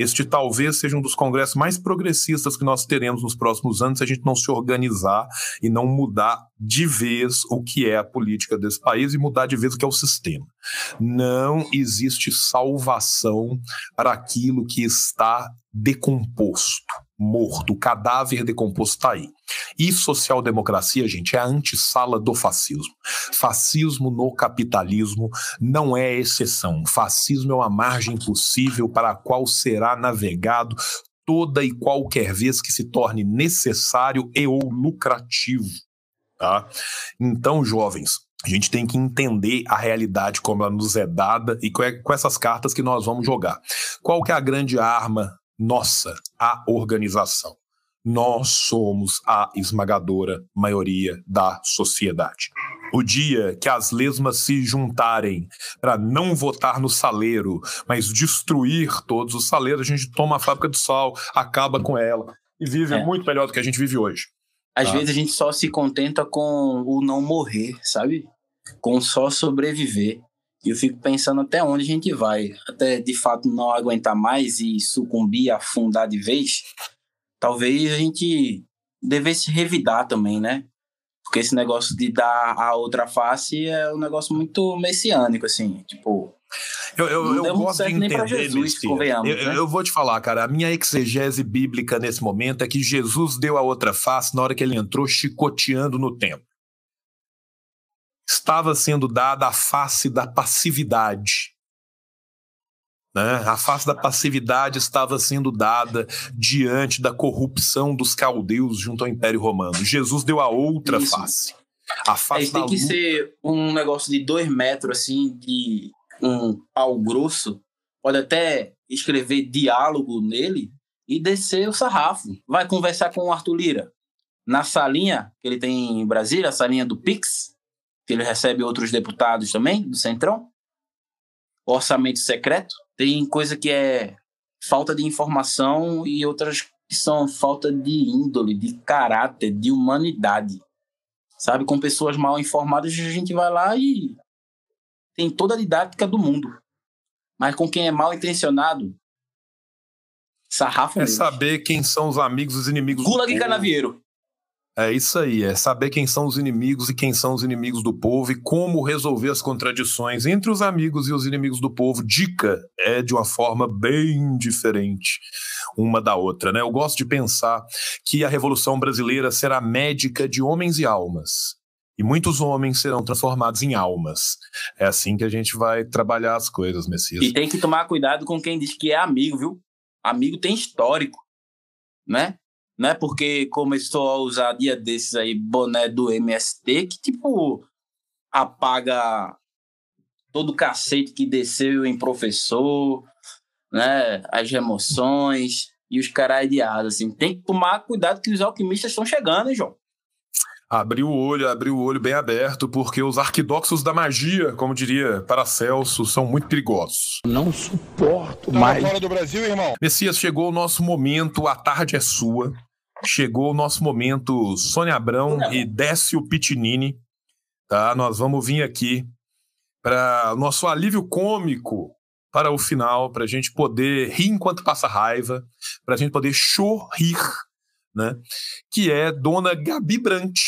Este talvez seja um dos congressos mais progressistas que nós teremos nos próximos anos se a gente não se organizar e não mudar de vez o que é a política desse país e mudar de vez o que é o sistema. Não existe salvação para aquilo que está decomposto morto, o cadáver decomposto está aí. E social-democracia, gente, é a antessala do fascismo. Fascismo no capitalismo não é exceção. Fascismo é uma margem possível para a qual será navegado toda e qualquer vez que se torne necessário e ou lucrativo. Tá? Então, jovens, a gente tem que entender a realidade como ela nos é dada e com essas cartas que nós vamos jogar. Qual que é a grande arma nossa, a organização. Nós somos a esmagadora maioria da sociedade. O dia que as lesmas se juntarem para não votar no saleiro, mas destruir todos os saleiros, a gente toma a fábrica de sal, acaba com ela e vive é. muito melhor do que a gente vive hoje. Às tá? vezes a gente só se contenta com o não morrer, sabe? Com só sobreviver. E eu fico pensando até onde a gente vai. Até de fato não aguentar mais e sucumbir, afundar de vez. Talvez a gente devesse revidar também, né? Porque esse negócio de dar a outra face é um negócio muito messiânico, assim. Tipo, eu, eu, eu gosto de entender, Jesus, eu, né? eu, vou te falar, cara, a minha exegese bíblica nesse momento é que Jesus deu a outra face na hora que ele entrou chicoteando no templo estava sendo dada a face da passividade. Né? A face da passividade estava sendo dada diante da corrupção dos caldeus junto ao Império Romano. Jesus deu a outra Isso. face. A face é, tem que luta. ser um negócio de dois metros, assim, de um pau grosso. Pode até escrever diálogo nele e descer o sarrafo. Vai conversar com o Arthur Lira na salinha que ele tem em Brasília, a salinha do Pix, que ele recebe outros deputados também, do Centrão, orçamento secreto, tem coisa que é falta de informação e outras que são falta de índole, de caráter, de humanidade. Sabe, com pessoas mal informadas, a gente vai lá e tem toda a didática do mundo. Mas com quem é mal intencionado, sarrafo É mesmo. saber quem são os amigos os inimigos. Gulag e. Canavieiro. É isso aí, é saber quem são os inimigos e quem são os inimigos do povo e como resolver as contradições entre os amigos e os inimigos do povo. Dica é de uma forma bem diferente uma da outra, né? Eu gosto de pensar que a Revolução Brasileira será médica de homens e almas. E muitos homens serão transformados em almas. É assim que a gente vai trabalhar as coisas, Messias. E tem que tomar cuidado com quem diz que é amigo, viu? Amigo tem histórico, né? Não é porque começou a usar dia desses aí boné do MST que, tipo, apaga todo o cacete que desceu em professor, né? As emoções e os caras de asas, assim. Tem que tomar cuidado que os alquimistas estão chegando, hein, João? Abriu o olho, abriu o olho bem aberto, porque os arquidoxos da magia, como diria Paracelso, são muito perigosos. Não suporto Tava mais. fora do Brasil, irmão? Messias, chegou o nosso momento, a tarde é sua. Chegou o nosso momento, Sônia Abrão Sônia e Décio Pitinini. Tá? Nós vamos vir aqui para o nosso alívio cômico para o final, para a gente poder rir enquanto passa raiva, para a gente poder chorrir, né? Que é Dona Gabi Brant.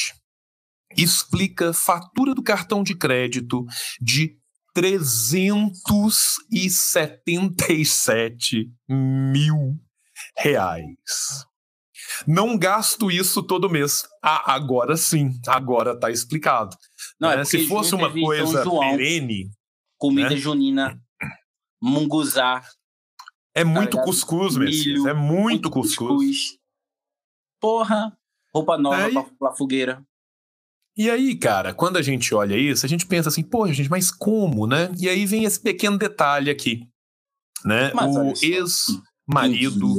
Explica fatura do cartão de crédito de 377 mil reais. Não gasto isso todo mês. Ah, agora sim, agora tá explicado. Não, é Né? porque Se fosse uma coisa João, perene, comida né? junina, munguzá, é muito ligado? cuscuz, Messias. É muito cuscuz. Porra, roupa nova Aí- pra, pra fogueira. E aí, cara, quando a gente olha isso, a gente pensa assim, pô, gente, mas como, né? E aí vem esse pequeno detalhe aqui, né? Mas o ex-marido?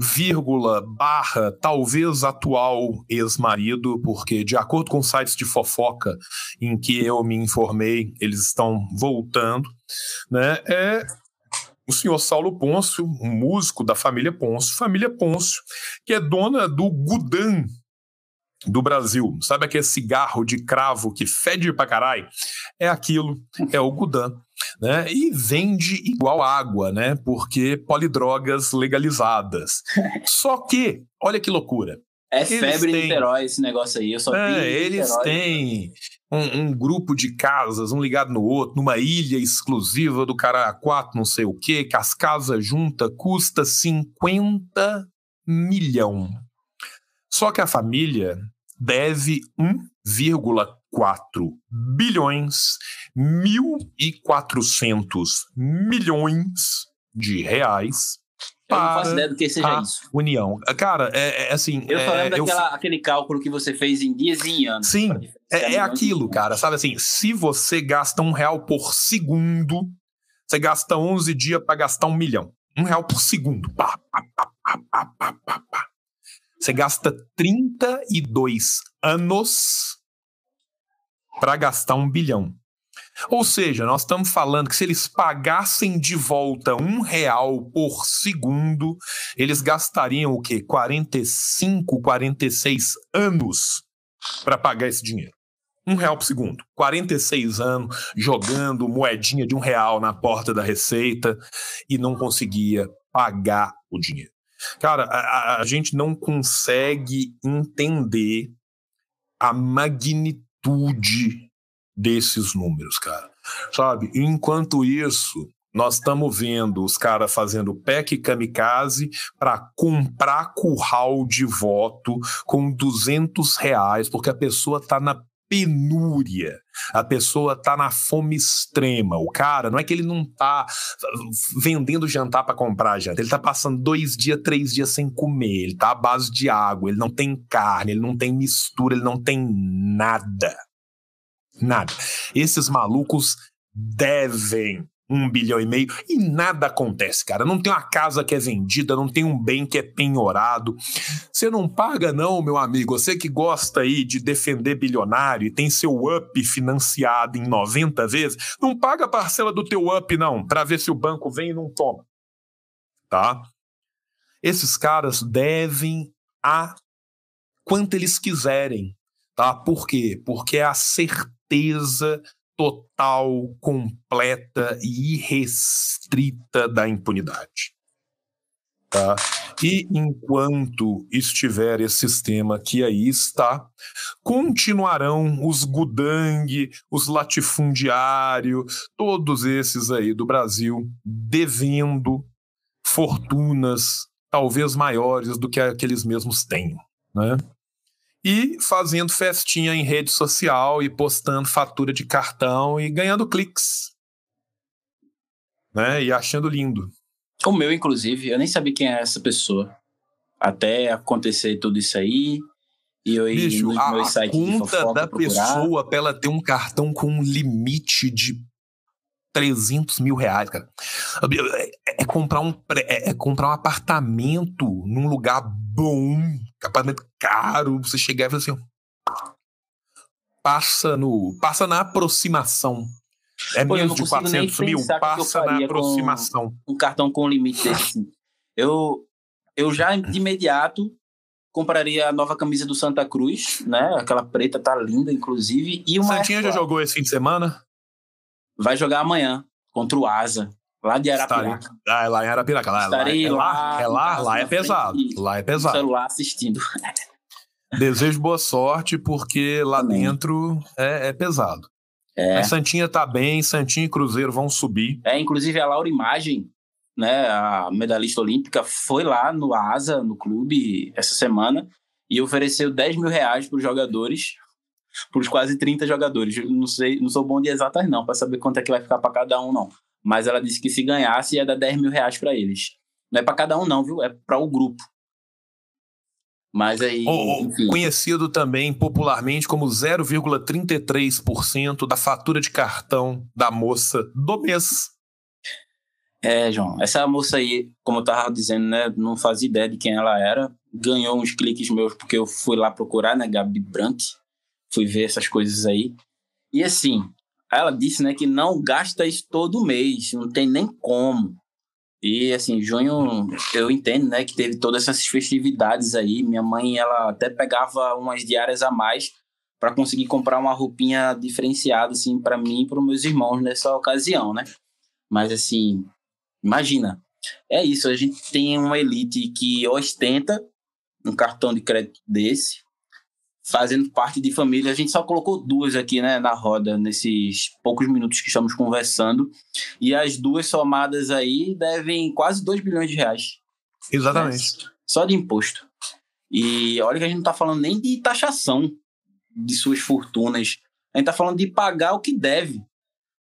Vírgula, barra, talvez atual ex-marido, porque de acordo com sites de fofoca em que eu me informei, eles estão voltando, né? É o senhor Saulo Pôncio, um músico da família Pôncio, família Pôncio, que é dona do Gudan do Brasil. Sabe aquele cigarro de cravo que fede pra caralho? É aquilo, é o Gudan. Né? E vende igual água, né? Porque polidrogas legalizadas. Só que, olha que loucura. É Eles febre em têm- Niterói esse negócio aí. Eu só É, em eles têm um, um grupo de casas, um ligado no outro, numa ilha exclusiva do Caraquato, não sei o quê, que as casas juntas custa 50 milhão. Só que a família deve 1,4 bilhões, 1.400 milhões de reais Eu não faço para ideia do que seja a isso. União. Cara, é, é assim. Eu só é, lembro eu aquele cálculo que você fez em dias e em anos. Sim, É, é aquilo, cara, sabe assim? Se você gasta um real por segundo, você gasta 11 dias para gastar um milhão. Um real por segundo. Pá, pá, pá, pá, pá, pá. Você gasta 32 anos para gastar um bilhão. Ou seja, nós estamos falando que se eles pagassem de volta um real por segundo, eles gastariam o quê? 45, 46 anos para pagar esse dinheiro. Um real por segundo. 46 anos jogando moedinha de um real na porta da Receita e não conseguia pagar o dinheiro. Cara, a, a- gente não consegue entender a magnitude desses números, cara. Sabe? Enquanto isso, nós estamos vendo os caras fazendo PEC kamikaze para comprar curral de voto com 200 reais, porque a pessoa tá na penúria, a pessoa tá na fome extrema. O cara, não é que ele não tá vendendo jantar para comprar janta, ele tá passando dois dias, três dias sem comer, ele tá à base de água, ele não tem carne, ele não tem mistura, ele não tem nada. Nada. Esses malucos devem um bilhão e meio e nada acontece, cara. Não tem uma casa que é vendida, não tem um bem que é penhorado. Você não paga, não, meu amigo. Você que gosta aí de defender bilionário e tem seu up financiado em 90 vezes, não paga a parcela do teu up, não, para ver se o banco vem e não toma. Tá? Esses caras devem a quanto eles quiserem, tá? Por quê? Porque é a certeza total, completa e irrestrita da impunidade. Tá? E enquanto estiver esse sistema que aí está, continuarão os gudang, os latifundiários, todos esses aí do Brasil devendo fortunas talvez maiores do que aqueles mesmos têm, né? E fazendo festinha em rede social e postando fatura de cartão e ganhando cliques. Né? E achando lindo. O meu, inclusive, eu nem sabia quem era essa pessoa. Até acontecer tudo isso aí. E eu ir nos a, meus sites conta da procurar. pessoa pra ela ter um cartão com um limite de 300 mil reais, cara. É, é comprar um, é, é comprar um apartamento num lugar bom, apartamento caro, você chegar e falar assim, passa no, passa na aproximação. É Pô, menos de 400 mil, passa na aproximação. Um cartão com limite desse. Assim. Eu, eu já de imediato compraria a nova camisa do Santa Cruz, né? Aquela preta tá linda, inclusive. E uma Santinha já jogou esse fim de semana? Vai jogar amanhã contra o Asa. Lá de Arapiraca. Ah, é lá em Arapiraca. Lá, Estarei lá, é lá, é lá, lá é pesado. Lá é pesado. celular assistindo. Desejo boa sorte, porque lá Também. dentro é, é pesado. É. Mas Santinha tá bem, Santinha e Cruzeiro vão subir. É, inclusive a Laura Imagem, né, a medalhista olímpica, foi lá no ASA, no clube, essa semana, e ofereceu 10 mil reais para os jogadores, para os quase 30 jogadores. Não sei, não sou bom de exatas não, para saber quanto é que vai ficar para cada um, não. Mas ela disse que se ganhasse ia dar 10 mil reais para eles. Não é para cada um, não, viu? É para o grupo. Mas aí. Enfim. Conhecido também popularmente como 0,33% da fatura de cartão da moça do mês. É, João. Essa moça aí, como eu tava dizendo, né? Não fazia ideia de quem ela era. Ganhou uns cliques meus porque eu fui lá procurar, né? Gabi Brandt. Fui ver essas coisas aí. E assim, ela disse, né, que não gasta isso todo mês, não tem nem como. E assim, junho, eu entendo, né, que teve todas essas festividades aí. Minha mãe, ela até pegava umas diárias a mais para conseguir comprar uma roupinha diferenciada assim para mim e para meus irmãos nessa ocasião, né? Mas assim, imagina. É isso, a gente tem uma elite que ostenta um cartão de crédito desse, fazendo parte de família. A gente só colocou duas aqui né, na roda, nesses poucos minutos que estamos conversando. E as duas somadas aí devem quase 2 bilhões de reais. Exatamente. Né? Só de imposto. E olha que a gente não está falando nem de taxação de suas fortunas. A gente está falando de pagar o que deve.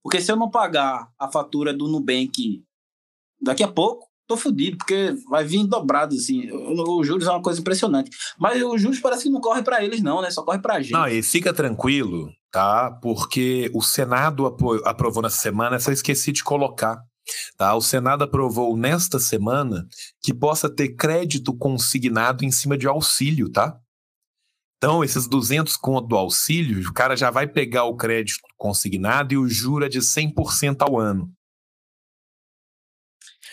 Porque se eu não pagar a fatura do Nubank daqui a pouco, tô fudido, porque vai vir dobrado, assim. O, o juros é uma coisa impressionante. Mas o juros parece que não corre para eles, não, né? Só corre pra gente. Não, e fica tranquilo, tá? Porque o Senado aprovou nessa semana, só esqueci de colocar. Tá? O Senado aprovou nesta semana que possa ter crédito consignado em cima de auxílio, tá? Então, esses 200 conto do auxílio, o cara já vai pegar o crédito consignado e o juro é de 100% ao ano.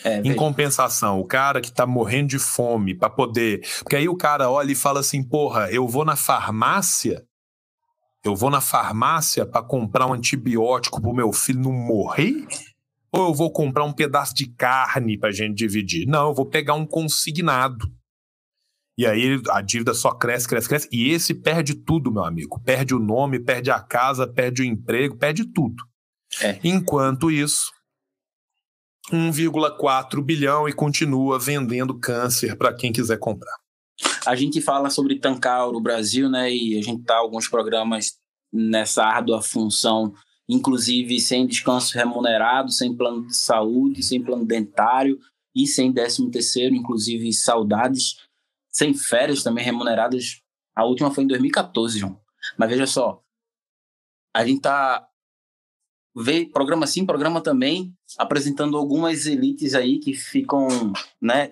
É, em compensação, o cara que tá morrendo de fome para poder. Porque aí o cara olha e fala assim: porra, eu vou na farmácia, eu vou na farmácia para comprar um antibiótico pro meu filho não morrer? Ou eu vou comprar um pedaço de carne pra gente dividir? Não, eu vou pegar um consignado. E aí a dívida só cresce, cresce, cresce. E esse perde tudo, meu amigo. Perde o nome, perde a casa, perde o emprego, perde tudo. É. Enquanto isso, 1,4 bilhão e continua vendendo câncer para quem quiser comprar. A gente fala sobre tancar o Brasil, né? E a gente tá alguns programas nessa árdua função, inclusive sem descanso remunerado, sem plano de saúde, sem plano dentário e sem décimo terceiro, inclusive saudades, sem férias também remuneradas. A última foi em 2014, João. Mas veja só, a gente tá vê programa sim, programa também, apresentando algumas elites aí que ficam, né?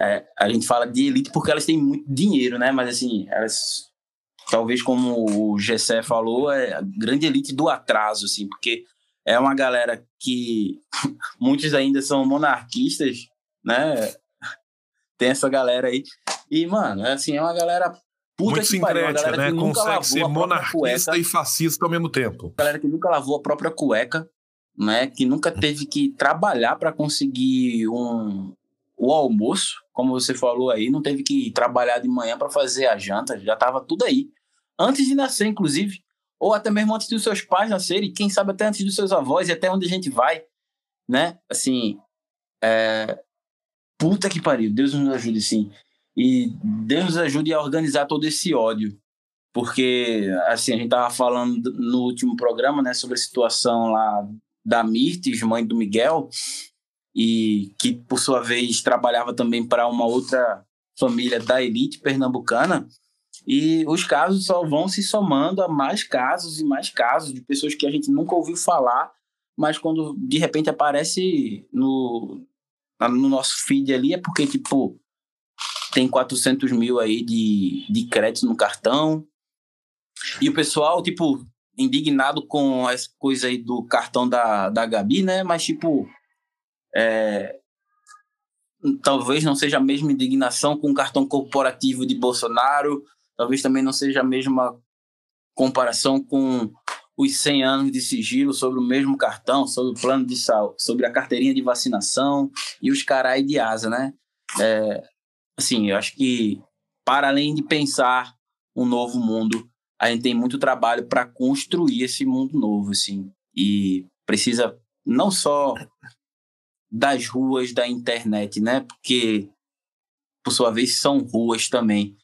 É, a gente fala de elite porque elas têm muito dinheiro, né? Mas assim, elas talvez como o Gessé falou, é a grande elite do atraso, assim, porque é uma galera que muitos ainda são monarquistas, né? Tem essa galera aí. E, mano, assim, é uma galera puta Muito pariu, galera né? Consegue ser monarquista cueca, e fascista ao mesmo tempo. Galera que nunca lavou a própria cueca, né? Que nunca teve que trabalhar para conseguir um o almoço, como você falou aí, não teve que trabalhar de manhã para fazer a janta, já tava tudo aí. Antes de nascer, inclusive, ou até mesmo antes dos seus pais nascerem, quem sabe até antes dos seus avós e até onde a gente vai, né? Assim, é... puta que pariu, Deus nos ajude, sim. E Deus nos ajude a organizar todo esse ódio. Porque, assim, a gente tava falando no último programa, né, sobre a situação lá da Mirtes, mãe do Miguel, e que, por sua vez, trabalhava também para uma outra família da elite pernambucana. E os casos só vão se somando a mais casos e mais casos de pessoas que a gente nunca ouviu falar, mas quando de repente aparece no, no nosso feed ali é porque, tipo, tem 400 mil aí de, de crédito no cartão. E o pessoal, tipo, indignado com essa coisa aí do cartão da, da Gabi, né? Mas, tipo, é, talvez não seja a mesma indignação com o cartão corporativo de Bolsonaro, talvez também não seja a mesma comparação com os 100 anos de sigilo sobre o mesmo cartão, sobre o plano de saúde, sobre a carteirinha de vacinação e os carai de asa, né? É, assim, eu acho que para além de pensar um novo mundo, a gente tem muito trabalho para construir esse mundo novo, assim, e precisa não só das ruas da internet, né? Porque por sua vez são ruas também,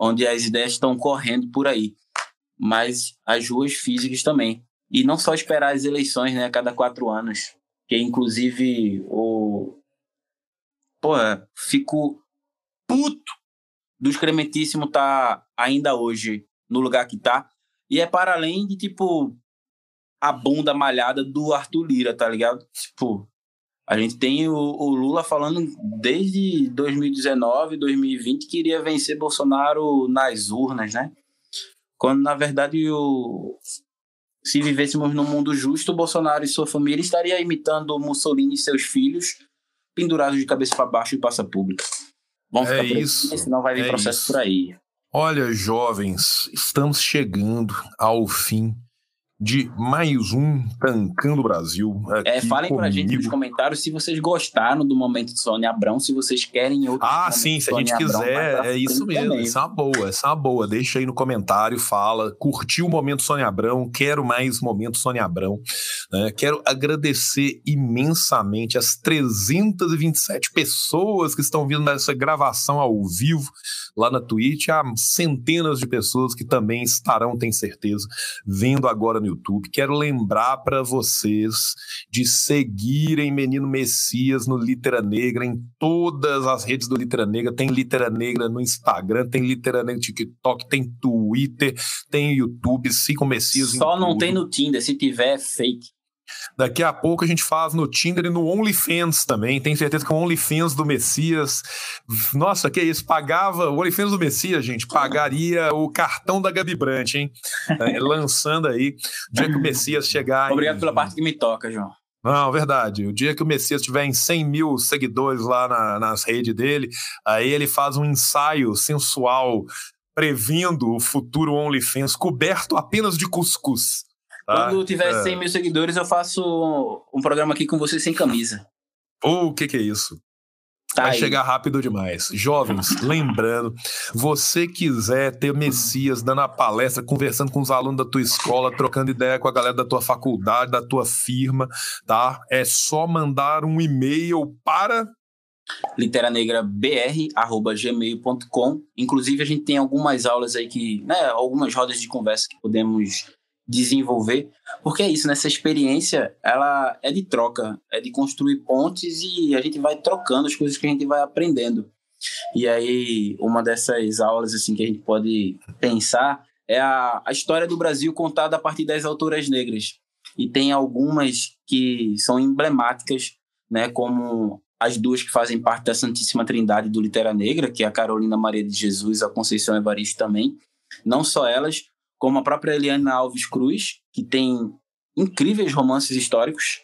onde as ideias estão correndo por aí, mas as ruas físicas também. E não só esperar as eleições, né, a cada quatro anos, que inclusive o pô, fico puto do excrementíssimo tá ainda hoje no lugar que tá. E é para além de, tipo, a bunda malhada do Arthur Lira, tá ligado? Tipo, a gente tem o, o, Lula falando desde 2019, 2020 que iria vencer Bolsonaro nas urnas, né? Quando, na verdade, o... se vivêssemos num mundo justo, Bolsonaro e sua família estaria imitando Mussolini e seus filhos pendurados de cabeça para baixo em praça pública. Vamos é ficar isso, aqui, senão vai vir é processo isso. por aí. Olha, jovens, estamos chegando ao fim de mais um Tancando Brasil. É, falem comigo. pra gente nos comentários se vocês gostaram do momento de Sônia Abrão, se vocês querem outro. Ah, sim, se a gente quiser, é isso mesmo. Também. Essa é uma boa, essa é uma boa. Deixa aí no comentário, fala. Curtiu o momento Sônia Abrão, quero mais momento Sônia Abrão. Né? Quero agradecer imensamente as 327 pessoas que estão vindo nessa gravação ao vivo lá na Twitch, há centenas de pessoas que também estarão, tenho certeza, vendo agora no YouTube. Quero lembrar para vocês de seguirem Menino Messias no Litera Negra, em todas as redes do Litera Negra. Tem Litera Negra no Instagram, tem Litera Negra no TikTok, tem Twitter, tem YouTube. Sigam Messias. Só não tudo. tem no Tinder, se tiver é fake. Daqui a pouco a gente faz no Tinder e no OnlyFans também. Tenho certeza que o OnlyFans do Messias. Nossa, que isso? Pagava. O OnlyFans do Messias, gente, pagaria o cartão da Gabi Brant, hein? É, lançando aí. O dia que o Messias chegar. Obrigado em... pela parte que me toca, João. Não, verdade. O dia que o Messias tiver em 100 mil seguidores lá na, nas redes dele, aí ele faz um ensaio sensual previndo o futuro OnlyFans coberto apenas de cuscuz. Tá? Quando tiver é. 100 mil seguidores, eu faço um programa aqui com você sem camisa. O que, que é isso? Tá Vai aí. chegar rápido demais. Jovens, lembrando, você quiser ter Messias dando a palestra, conversando com os alunos da tua escola, trocando ideia com a galera da tua faculdade, da tua firma, tá? É só mandar um e-mail para literanegrabr@gmail.com. Inclusive a gente tem algumas aulas aí que, né, algumas rodas de conversa que podemos desenvolver, porque é isso, nessa né? experiência, ela é de troca, é de construir pontes e a gente vai trocando as coisas que a gente vai aprendendo. E aí, uma dessas aulas assim que a gente pode pensar é a, a história do Brasil contada a partir das autoras negras. E tem algumas que são emblemáticas, né, como as duas que fazem parte da Santíssima Trindade do Litera Negra, que é a Carolina Maria de Jesus, a Conceição Evaristo também. Não só elas, como a própria Eliana Alves Cruz, que tem incríveis romances históricos,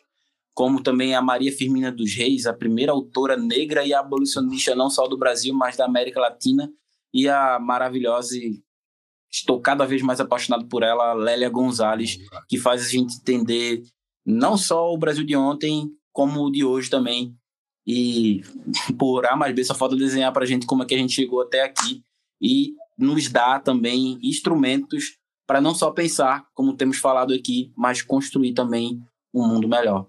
como também a Maria Firmina dos Reis, a primeira autora negra e abolicionista não só do Brasil, mas da América Latina, e a maravilhosa e estou cada vez mais apaixonado por ela, Lélia Gonzalez, que faz a gente entender não só o Brasil de ontem, como o de hoje também. E por A mais B só falta desenhar para a gente como é que a gente chegou até aqui e nos dá também instrumentos para não só pensar, como temos falado aqui, mas construir também um mundo melhor.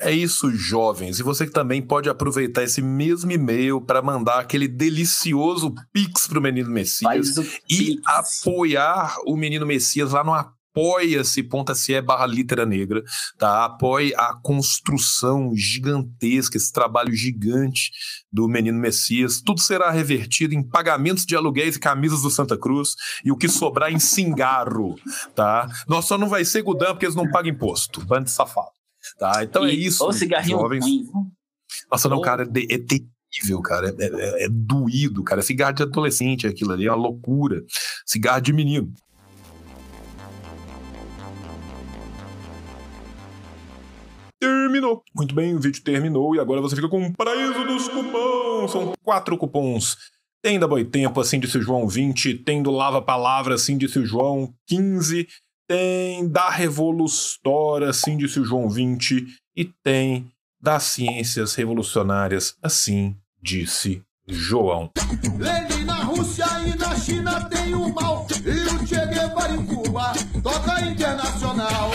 É isso, jovens. E você que também pode aproveitar esse mesmo e-mail para mandar aquele delicioso pix pro Menino Messias e pix. apoiar o Menino Messias lá no apoia-se.se barra litera negra, tá? Apoie a construção gigantesca, esse trabalho gigante do Menino Messias. Tudo será revertido em pagamentos de aluguéis e camisas do Santa Cruz e o que sobrar em cingarro, tá? Nós só não vai ser Gudan porque eles não pagam imposto. Bando de safado. Tá? Então é e, é isso. Ou cigarrinho jovens. ruim. Nossa, não, cara, é, é terrível, cara. É, é, é, doído, cara. Cigarro de adolescente, aquilo ali, é uma loucura. Cigarro de menino. Terminou. Muito bem, o vídeo terminou e agora você fica com o paraíso dos cupons. São quatro cupons. Tem da Boitempo, assim disse o João, 20. Tem do Lava Palavra, assim disse o João, 15 tem da Revolustora, assim disse o João 20, e tem das Ciências Revolucionárias, assim disse João. Lenin na Rússia e na China tem o mal, e o Che Guevara em Cuba toca internacional.